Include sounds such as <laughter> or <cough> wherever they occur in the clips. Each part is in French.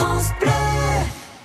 France Bleu.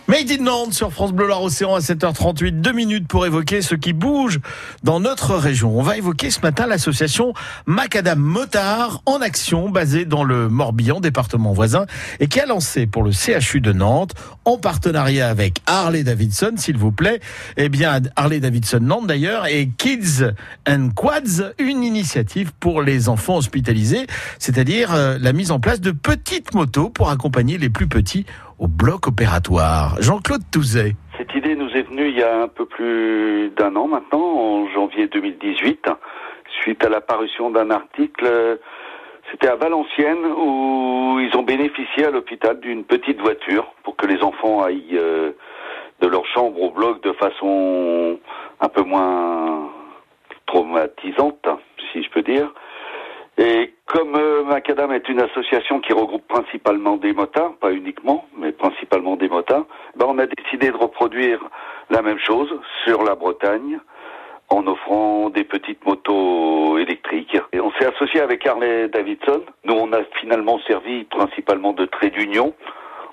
Made in Nantes sur France Bleu Loire Océan à 7h38, deux minutes pour évoquer ce qui bouge dans notre région. On va évoquer ce matin l'association Macadam Motard en action basée dans le Morbihan, département voisin, et qui a lancé pour le CHU de Nantes, en partenariat avec Harley Davidson, s'il vous plaît, eh bien Harley Davidson Nantes d'ailleurs, et Kids and Quads, une initiative pour les enfants hospitalisés, c'est-à-dire euh, la mise en place de petites motos pour accompagner les plus petits au bloc opératoire. Jean-Claude Touzet. Cette idée nous est venue il y a un peu plus d'un an maintenant, en janvier 2018, suite à l'apparition d'un article. C'était à Valenciennes où ils ont bénéficié à l'hôpital d'une petite voiture pour que les enfants aillent euh, de leur chambre au bloc de façon un peu moins traumatisante, si je peux dire. Et comme euh, Macadam est une association qui regroupe principalement des motards, pas uniquement, mais principalement des motards, ben on a décidé de reproduire la même chose sur la Bretagne en offrant des petites motos électriques. Et on s'est associé avec Harley Davidson. Nous, on a finalement servi principalement de trait d'union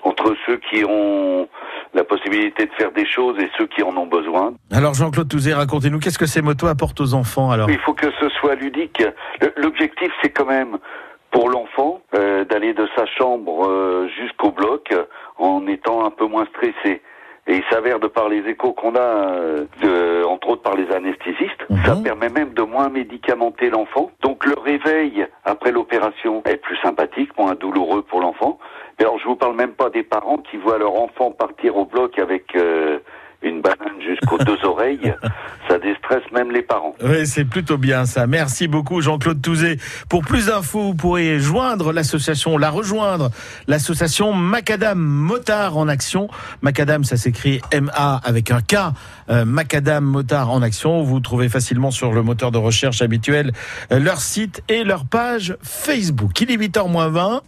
entre ceux qui ont la possibilité de faire des choses et ceux qui en ont besoin. Alors Jean-Claude Touzé, racontez-nous qu'est-ce que ces motos apportent aux enfants alors? Il faut que ce soit ludique. L'objectif, c'est quand même pour l'enfant euh, d'aller de sa chambre euh, jusqu'au bloc en étant un peu moins stressé. Et il s'avère de par les échos qu'on a, euh, de, entre autres par les anesthésistes, Mhm. ça permet même de moins médicamenter l'enfant. Donc le réveil après l'opération est plus sympathique, moins douloureux pour l'enfant. Mais alors je vous parle même pas des parents qui voient leur enfant partir au bloc avec euh, une banane jusqu'aux deux <laughs> oreilles. Ça déstresse même les parents. Oui, c'est plutôt bien ça. Merci beaucoup Jean-Claude Touzé. Pour plus d'infos, vous pourrez joindre l'association, la rejoindre, l'association Macadam Motard en action. Macadam, ça s'écrit M-A avec un K. Euh, Macadam Motard en action. Vous trouvez facilement sur le moteur de recherche habituel euh, leur site et leur page Facebook. Il est 8h20.